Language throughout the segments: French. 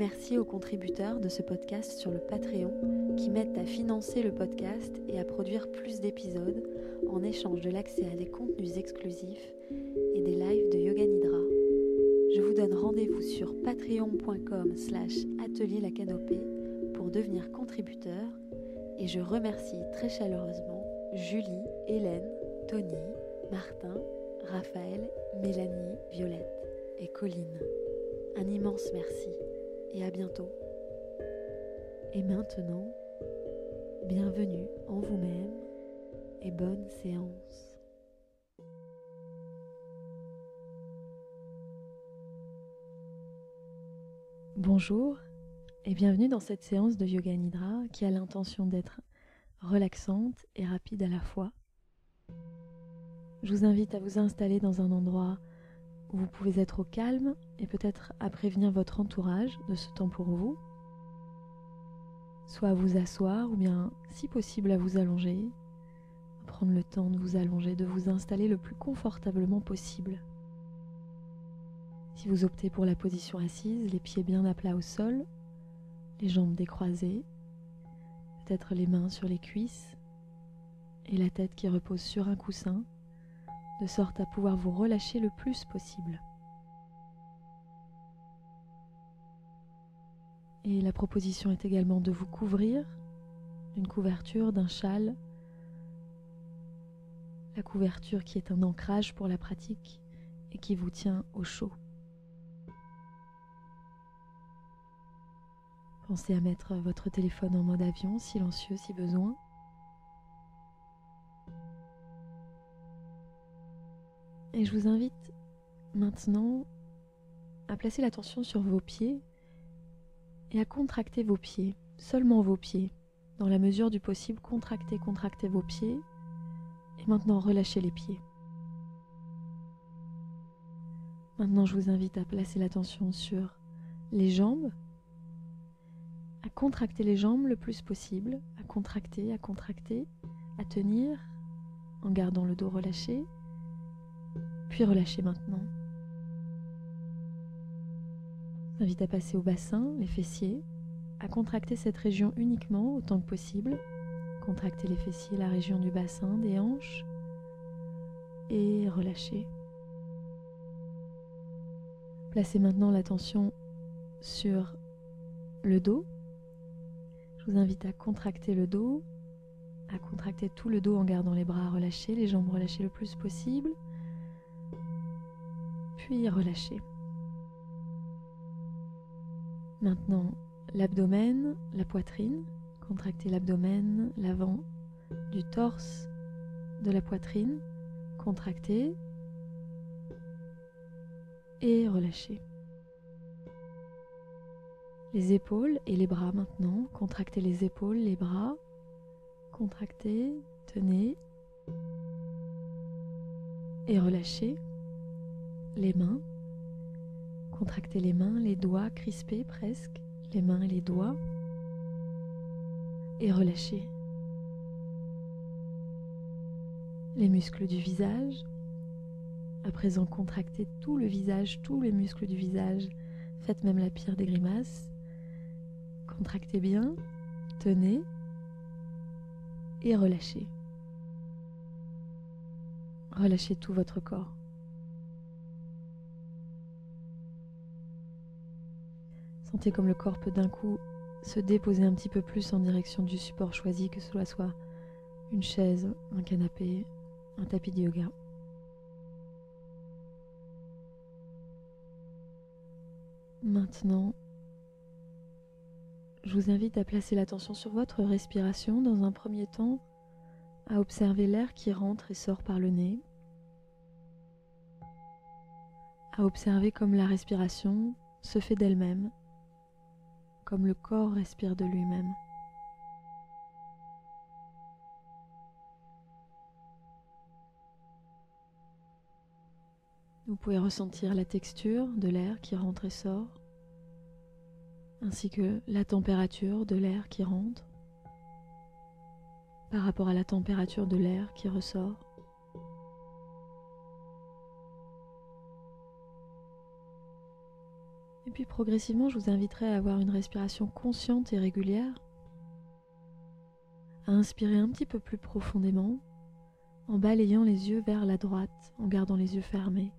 Merci aux contributeurs de ce podcast sur le Patreon qui m'aident à financer le podcast et à produire plus d'épisodes en échange de l'accès à des contenus exclusifs et des lives de Yoga Nidra. Je vous donne rendez-vous sur patreon.com slash atelier la canopée pour devenir contributeur et je remercie très chaleureusement Julie, Hélène, Tony, Martin, Raphaël, Mélanie, Violette et Colline. Un immense merci et à bientôt. Et maintenant, bienvenue en vous-même et bonne séance. Bonjour et bienvenue dans cette séance de Yoga Nidra qui a l'intention d'être relaxante et rapide à la fois. Je vous invite à vous installer dans un endroit vous pouvez être au calme et peut-être à prévenir votre entourage de ce temps pour vous. Soit à vous asseoir ou bien, si possible, à vous allonger. prendre le temps de vous allonger, de vous installer le plus confortablement possible. Si vous optez pour la position assise, les pieds bien à plat au sol, les jambes décroisées, peut-être les mains sur les cuisses et la tête qui repose sur un coussin, de sorte à pouvoir vous relâcher le plus possible. Et la proposition est également de vous couvrir d'une couverture, d'un châle, la couverture qui est un ancrage pour la pratique et qui vous tient au chaud. Pensez à mettre votre téléphone en mode avion, silencieux si besoin. Et je vous invite maintenant à placer l'attention sur vos pieds et à contracter vos pieds, seulement vos pieds. Dans la mesure du possible, contractez, contractez vos pieds et maintenant relâchez les pieds. Maintenant, je vous invite à placer l'attention sur les jambes, à contracter les jambes le plus possible, à contracter, à contracter, à tenir en gardant le dos relâché puis relâchez maintenant. J'invite à passer au bassin, les fessiers, à contracter cette région uniquement autant que possible. Contractez les fessiers, la région du bassin, des hanches, et relâchez. Placez maintenant l'attention sur le dos. Je vous invite à contracter le dos, à contracter tout le dos en gardant les bras relâchés, les jambes relâchées le plus possible puis relâchez. Maintenant, l'abdomen, la poitrine, contractez l'abdomen, l'avant du torse, de la poitrine, contractez et relâchez. Les épaules et les bras maintenant, contractez les épaules, les bras, contractez, tenez et relâchez les mains. Contractez les mains, les doigts crispés presque, les mains et les doigts. Et relâchez. Les muscles du visage. À présent, contractez tout le visage, tous les muscles du visage. Faites même la pire des grimaces. Contractez bien, tenez et relâchez. Relâchez tout votre corps. Sentez comme le corps peut d'un coup se déposer un petit peu plus en direction du support choisi, que cela soit une chaise, un canapé, un tapis de yoga. Maintenant, je vous invite à placer l'attention sur votre respiration dans un premier temps, à observer l'air qui rentre et sort par le nez, à observer comme la respiration se fait d'elle-même comme le corps respire de lui-même. Vous pouvez ressentir la texture de l'air qui rentre et sort, ainsi que la température de l'air qui rentre par rapport à la température de l'air qui ressort. Et puis progressivement, je vous inviterai à avoir une respiration consciente et régulière, à inspirer un petit peu plus profondément en balayant les yeux vers la droite, en gardant les yeux fermés,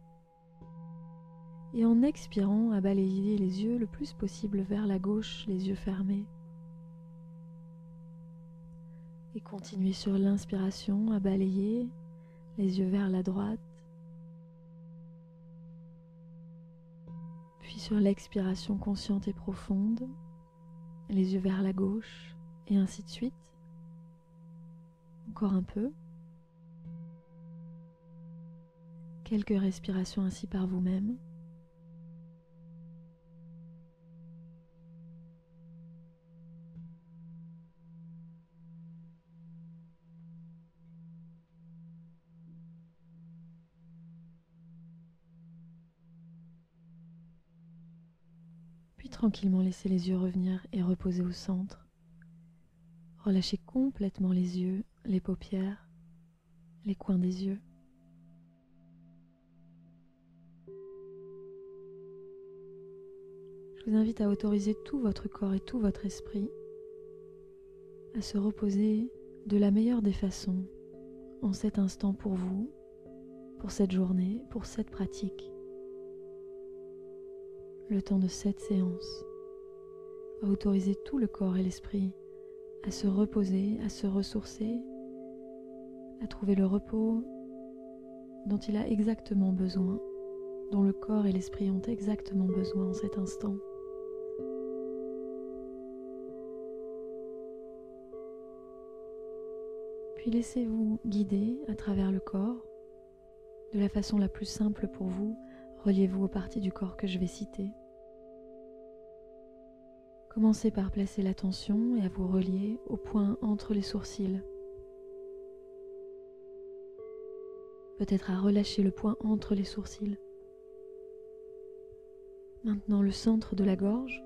et en expirant à balayer les yeux le plus possible vers la gauche, les yeux fermés. Et continuez sur l'inspiration à balayer les yeux vers la droite. Puis sur l'expiration consciente et profonde, les yeux vers la gauche et ainsi de suite. Encore un peu. Quelques respirations ainsi par vous-même. Tranquillement laisser les yeux revenir et reposer au centre. Relâchez complètement les yeux, les paupières, les coins des yeux. Je vous invite à autoriser tout votre corps et tout votre esprit à se reposer de la meilleure des façons en cet instant pour vous, pour cette journée, pour cette pratique le temps de cette séance, à autoriser tout le corps et l'esprit à se reposer, à se ressourcer, à trouver le repos dont il a exactement besoin, dont le corps et l'esprit ont exactement besoin en cet instant. Puis laissez-vous guider à travers le corps de la façon la plus simple pour vous. Reliez-vous aux parties du corps que je vais citer. Commencez par placer l'attention et à vous relier au point entre les sourcils. Peut-être à relâcher le point entre les sourcils. Maintenant le centre de la gorge.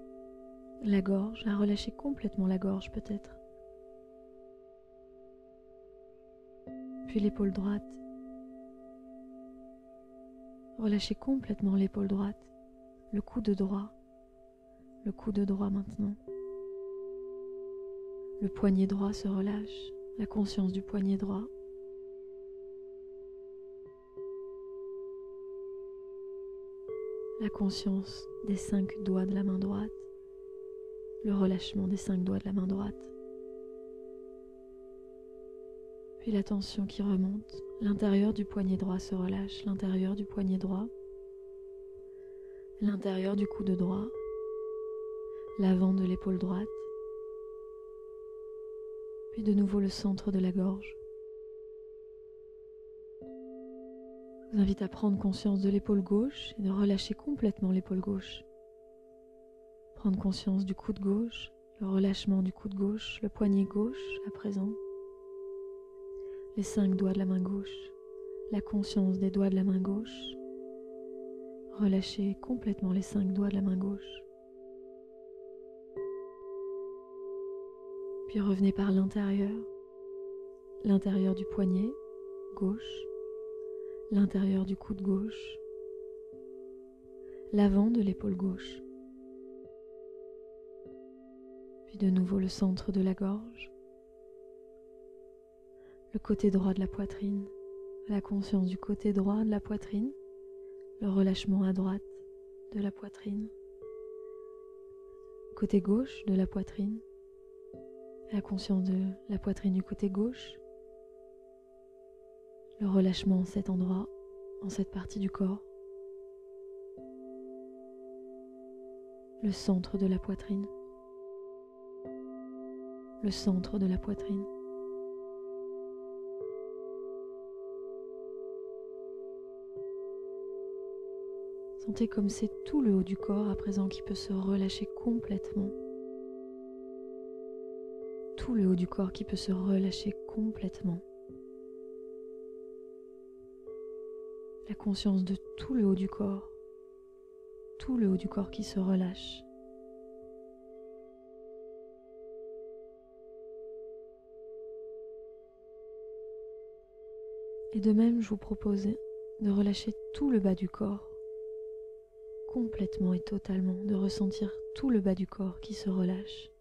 La gorge, à relâcher complètement la gorge peut-être. Puis l'épaule droite. Relâchez complètement l'épaule droite, le coude droit le coude droit maintenant. Le poignet droit se relâche, la conscience du poignet droit. La conscience des cinq doigts de la main droite, le relâchement des cinq doigts de la main droite. Puis la tension qui remonte, l'intérieur du poignet droit se relâche, l'intérieur du poignet droit, l'intérieur du coude droit, l'avant de l'épaule droite, puis de nouveau le centre de la gorge. Je vous invite à prendre conscience de l'épaule gauche et de relâcher complètement l'épaule gauche. Prendre conscience du coude gauche, le relâchement du coude gauche, le poignet gauche à présent, les cinq doigts de la main gauche, la conscience des doigts de la main gauche. Relâchez complètement les cinq doigts de la main gauche. Puis revenez par l'intérieur, l'intérieur du poignet gauche, l'intérieur du coude gauche, l'avant de l'épaule gauche, puis de nouveau le centre de la gorge, le côté droit de la poitrine, la conscience du côté droit de la poitrine, le relâchement à droite de la poitrine, côté gauche de la poitrine, la conscience de la poitrine du côté gauche, le relâchement en cet endroit, en cette partie du corps, le centre de la poitrine, le centre de la poitrine. Sentez comme c'est tout le haut du corps à présent qui peut se relâcher complètement tout le haut du corps qui peut se relâcher complètement. la conscience de tout le haut du corps, tout le haut du corps qui se relâche. Et de même, je vous propose de relâcher tout le bas du corps, complètement et totalement, de ressentir tout le bas du corps qui se relâche.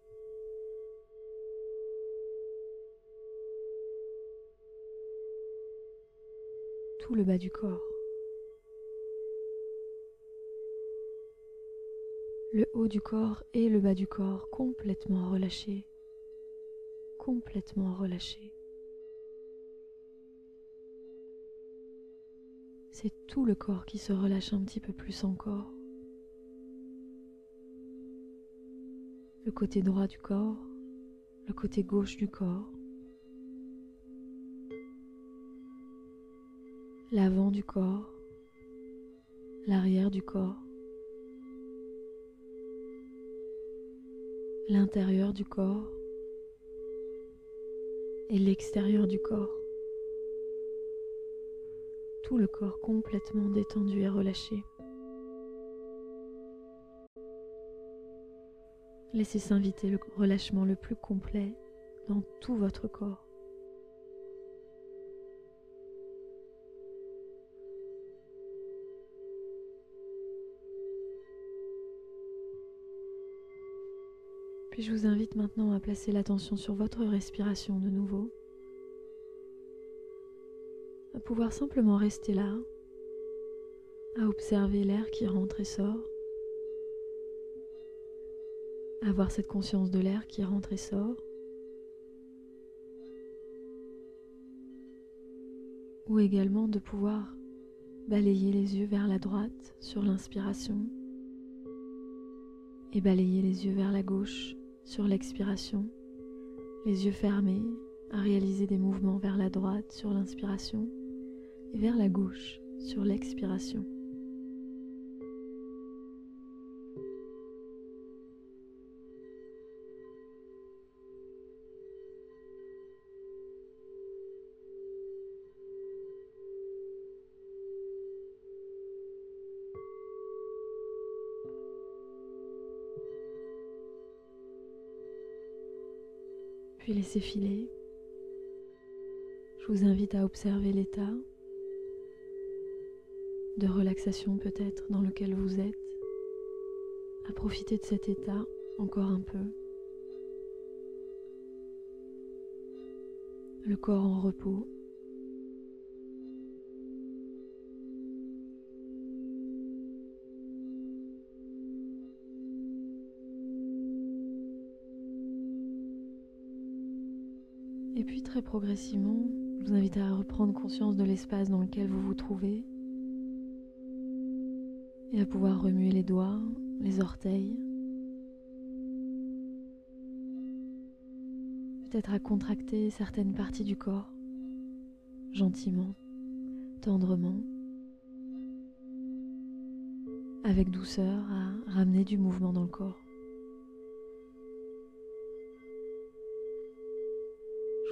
Tout le bas du corps. Le haut du corps et le bas du corps complètement relâchés, complètement relâchés. c'est tout le corps qui se relâche un petit peu plus encore. Le côté droit du corps, le côté gauche du corps, l'avant du corps, l'arrière du corps, l'intérieur du corps et l'extérieur du corps tout le corps complètement détendu et relâché. Laissez s'inviter le relâchement le plus complet dans tout votre corps. Puis je vous invite maintenant à placer l'attention sur votre respiration de nouveau. À pouvoir simplement rester là, à observer l'air qui rentre et sort, à avoir cette conscience de l'air qui rentre et sort, ou également de pouvoir balayer les yeux vers la droite sur l'inspiration. Et balayer les yeux vers la gauche sur l'expiration, les yeux fermés à réaliser des mouvements vers la droite sur l'inspiration vers la gauche sur l'expiration. Puis laissez filer. Je vous invite à observer l'état de relaxation peut-être dans lequel vous êtes, à profiter de cet état encore un peu. Le corps en repos. Puis très progressivement, je vous invite à reprendre conscience de l'espace dans lequel vous vous trouvez et à pouvoir remuer les doigts, les orteils. Peut-être à contracter certaines parties du corps, gentiment, tendrement, avec douceur à ramener du mouvement dans le corps.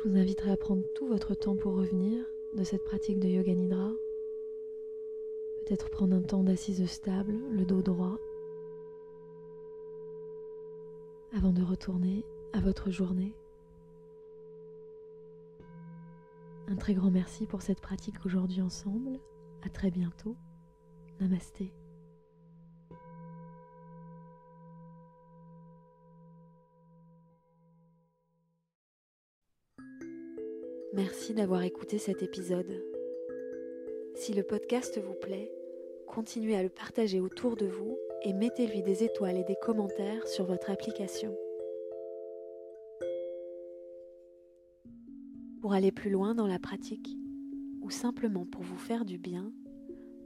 Je vous inviterai à prendre tout votre temps pour revenir de cette pratique de Yoga Nidra Peut-être prendre un temps d'assise stable, le dos droit, avant de retourner à votre journée. Un très grand merci pour cette pratique aujourd'hui ensemble. À très bientôt. Namasté. Merci d'avoir écouté cet épisode. Si le podcast vous plaît, continuez à le partager autour de vous et mettez-lui des étoiles et des commentaires sur votre application. Pour aller plus loin dans la pratique, ou simplement pour vous faire du bien,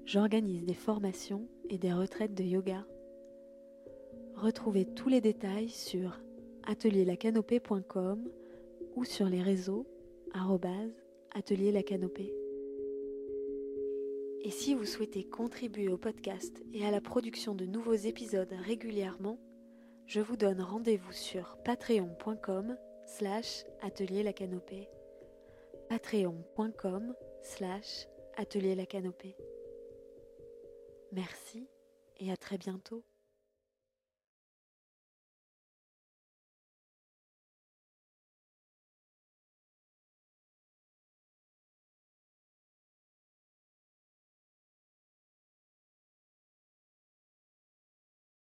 j'organise des formations et des retraites de yoga. Retrouvez tous les détails sur atelierlacanopée.com ou sur les réseaux atelierlacanopée. Et si vous souhaitez contribuer au podcast et à la production de nouveaux épisodes régulièrement, je vous donne rendez-vous sur patreon.com slash atelier la canopée. patreon.com slash atelier la canopée. Merci et à très bientôt.